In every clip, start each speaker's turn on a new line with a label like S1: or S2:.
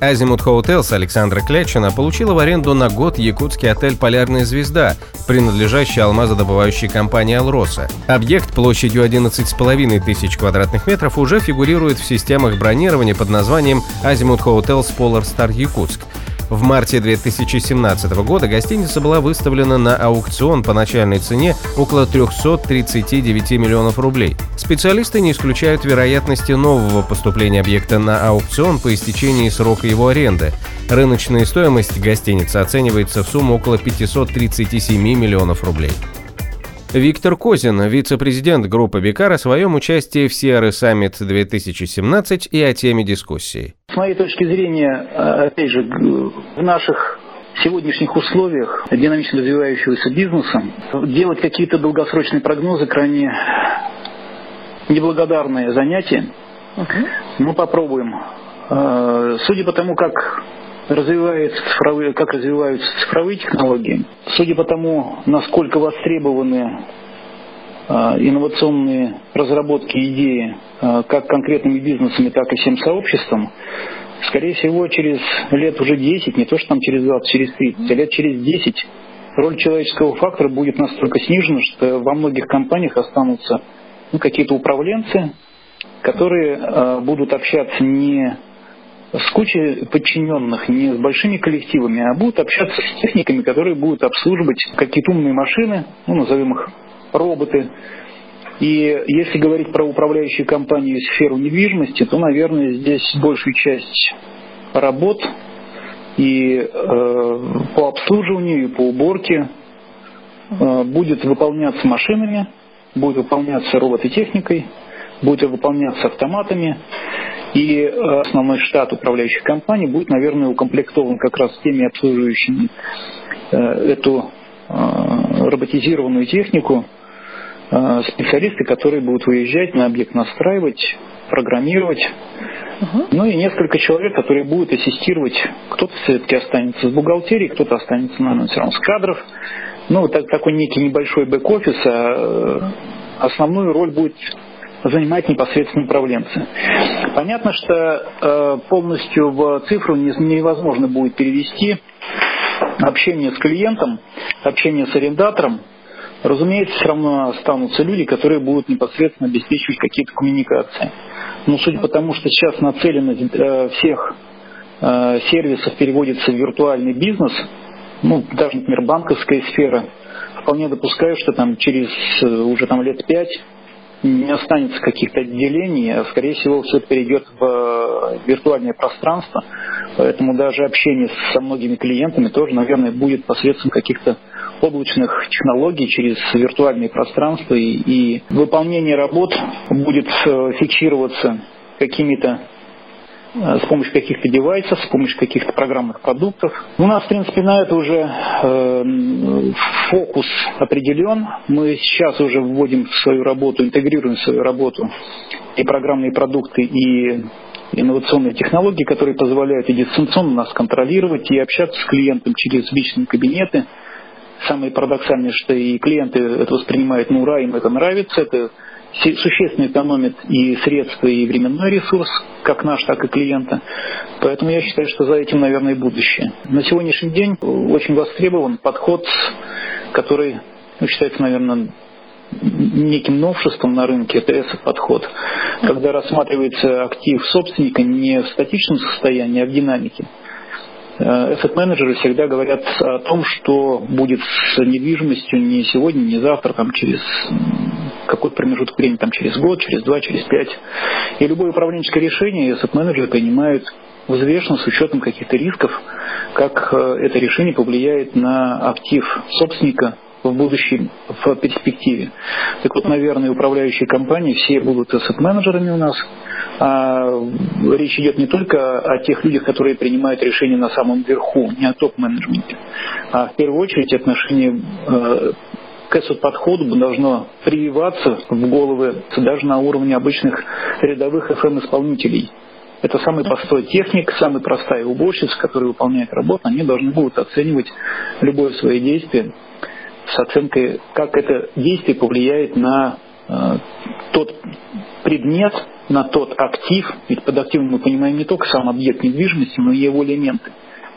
S1: Азимут Hotels Александра Клячина получила в аренду на год якутский отель «Полярная звезда», принадлежащий алмазодобывающей компании «Алроса». Объект площадью 11,5 тысяч квадратных метров уже фигурирует в системах бронирования под названием «Азимут Hotels Polar Star Якутск». В марте 2017 года гостиница была выставлена на аукцион по начальной цене около 339 миллионов рублей. Специалисты не исключают вероятности нового поступления объекта на аукцион по истечении срока его аренды. Рыночная стоимость гостиницы оценивается в сумму около 537 миллионов рублей. Виктор Козин, вице-президент группы Бикар, о своем участии в Sierra Summit 2017 и о теме дискуссии.
S2: С моей точки зрения, опять же, в наших сегодняшних условиях динамично развивающегося бизнеса делать какие-то долгосрочные прогнозы крайне неблагодарное занятие. Uh-huh. Мы попробуем. Судя по тому, как развиваются цифровые, как развиваются цифровые технологии, судя по тому, насколько востребованы инновационные разработки идеи а, как конкретными бизнесами, так и всем сообществом, скорее всего, через лет уже 10, не то что там через 20, через 30, а лет через 10 роль человеческого фактора будет настолько снижена, что во многих компаниях останутся ну, какие-то управленцы, которые э, будут общаться не с кучей подчиненных, не с большими коллективами, а будут общаться с техниками, которые будут обслуживать какие-то умные машины, ну, назовем их роботы. И если говорить про управляющие компании и сферу недвижимости, то, наверное, здесь большую часть работ и э, по обслуживанию, и по уборке э, будет выполняться машинами, будет выполняться робототехникой, будет выполняться автоматами. И э, основной штат управляющих компаний будет, наверное, укомплектован как раз теми обслуживающими э, эту э, роботизированную технику, специалисты, которые будут выезжать на объект, настраивать, программировать. Ну и несколько человек, которые будут ассистировать. Кто-то все-таки останется с бухгалтерией, кто-то останется, наверное, все равно с кадров. Ну, так, такой некий небольшой бэк-офис, а основную роль будет занимать непосредственно управленцы. Понятно, что э, полностью в цифру невозможно будет перевести общение с клиентом, общение с арендатором. Разумеется, все равно останутся люди, которые будут непосредственно обеспечивать какие-то коммуникации. Но судя по тому, что сейчас нацеленность э, всех э, сервисов переводится в виртуальный бизнес, ну, даже, например, банковская сфера, вполне допускаю, что там через уже там лет пять не останется каких-то отделений, а скорее всего все перейдет в э, виртуальное пространство. Поэтому даже общение со многими клиентами тоже, наверное, будет посредством каких-то облачных технологий через виртуальное пространство и, и выполнение работ будет э, фиксироваться какими-то Э, с помощью каких-то девайсов, с помощью каких-то программных продуктов. У нас, в принципе, на это уже э, фокус определен. Мы сейчас уже вводим в свою работу, интегрируем в свою работу и программные продукты, и инновационные технологии, которые позволяют и дистанционно нас контролировать, и общаться с клиентом через личные кабинеты. Самое парадоксальное, что и клиенты это воспринимают на ура, им это нравится, это существенно экономит и средства, и временной ресурс, как наш, так и клиента. Поэтому я считаю, что за этим, наверное, будущее. На сегодняшний день очень востребован подход, который ну, считается, наверное, неким новшеством на рынке, это ESG-подход, когда рассматривается актив собственника не в статичном состоянии, а в динамике. Asset-менеджеры всегда говорят о том, что будет с недвижимостью не сегодня, не завтра, там, через какой-то промежуток времени, там, через год, через два, через пять. И любое управленческое решение asset-менеджеры принимают взвешенно с учетом каких-то рисков, как э, это решение повлияет на актив собственника в будущем, в перспективе. Так вот, наверное, управляющие компании все будут asset-менеджерами у нас. А речь идет не только о тех людях, которые принимают решения на самом верху, не о топ-менеджменте, а в первую очередь отношения э, к этому подходу должно прививаться в головы даже на уровне обычных рядовых FM-исполнителей. Это самый простой техник, самая простая уборщица, которая выполняет работу. Они должны будут оценивать любое свое действие с оценкой, как это действие повлияет на э, тот предмет, на тот актив. Ведь под активом мы понимаем не только сам объект недвижимости, но и его элементы.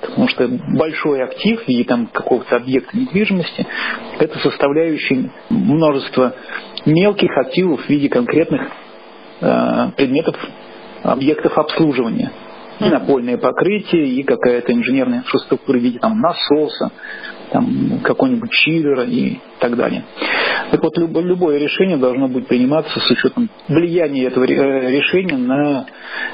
S2: Потому что большой актив в виде там, какого-то объекта недвижимости – это составляющий множество мелких активов в виде конкретных э, предметов, объектов обслуживания. И напольное покрытие, и какая-то инженерная инфраструктура в виде там, насоса, там, какого-нибудь чиллера и так далее. Так вот, любое, решение должно быть приниматься с учетом влияния этого э, решения на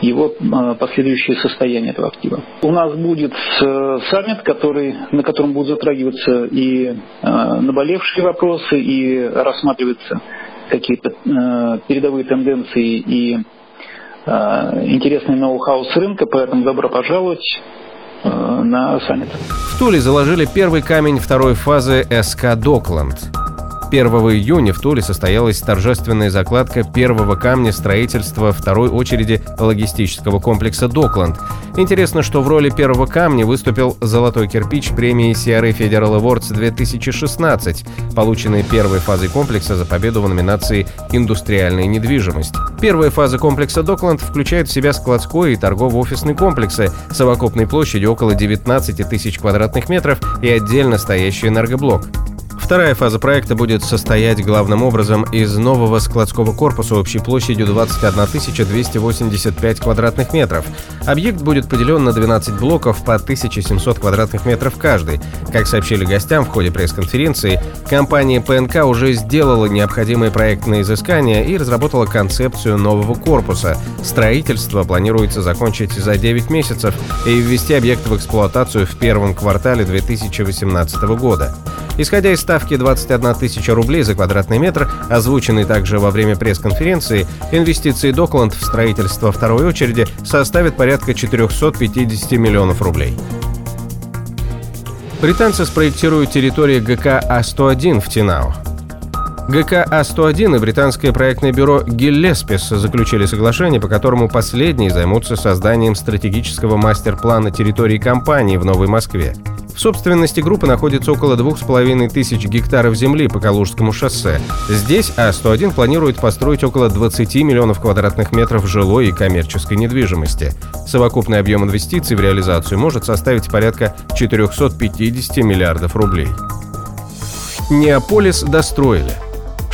S2: его э, последующее состояние этого актива. У нас будет э, саммит, который, на котором будут затрагиваться и наболевшие вопросы, и рассматриваться какие-то передовые тенденции и интересный ноу-хау с рынка, поэтому добро пожаловать. Э, на саммит.
S1: В Туле заложили первый камень второй фазы СК «Докланд». 1 июня в Туле состоялась торжественная закладка первого камня строительства второй очереди логистического комплекса «Докланд». Интересно, что в роли первого камня выступил золотой кирпич премии CRA Federal Awards 2016, полученный первой фазой комплекса за победу в номинации «Индустриальная недвижимость». Первая фаза комплекса «Докланд» включает в себя складской и торгово-офисный комплексы совокупной площадью около 19 тысяч квадратных метров и отдельно стоящий энергоблок. Вторая фаза проекта будет состоять главным образом из нового складского корпуса общей площадью 21 285 квадратных метров. Объект будет поделен на 12 блоков по 1700 квадратных метров каждый. Как сообщили гостям в ходе пресс-конференции, компания ПНК уже сделала необходимые проектные изыскания и разработала концепцию нового корпуса. Строительство планируется закончить за 9 месяцев и ввести объект в эксплуатацию в первом квартале 2018 года. Исходя из ставки 21 тысяча рублей за квадратный метр, озвученной также во время пресс-конференции, инвестиции Докланд в строительство второй очереди составят порядка 450 миллионов рублей. Британцы спроектируют территорию ГК А-101 в Тинау. ГК А-101 и британское проектное бюро Гиллеспис заключили соглашение, по которому последние займутся созданием стратегического мастер-плана территории компании в Новой Москве. В собственности группы находится около двух с половиной тысяч гектаров земли по Калужскому шоссе. Здесь А101 планирует построить около 20 миллионов квадратных метров жилой и коммерческой недвижимости. Совокупный объем инвестиций в реализацию может составить порядка 450 миллиардов рублей. Неаполис достроили.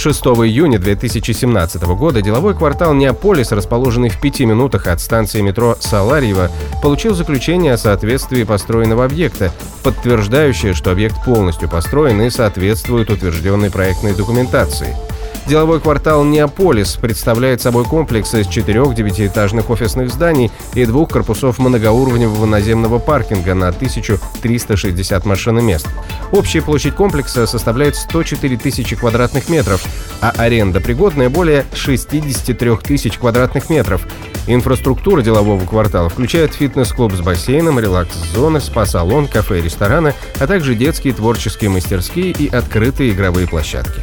S1: 6 июня 2017 года деловой квартал Неаполис, расположенный в пяти минутах от станции метро Саларьево, получил заключение о соответствии построенного объекта, подтверждающее, что объект полностью построен и соответствует утвержденной проектной документации – Деловой квартал «Неаполис» представляет собой комплекс из четырех девятиэтажных офисных зданий и двух корпусов многоуровневого наземного паркинга на 1360 машиномест. Общая площадь комплекса составляет 104 тысячи квадратных метров, а аренда пригодная более 63 тысяч квадратных метров. Инфраструктура делового квартала включает фитнес-клуб с бассейном, релакс-зоны, спа-салон, кафе и рестораны, а также детские творческие мастерские и открытые игровые площадки.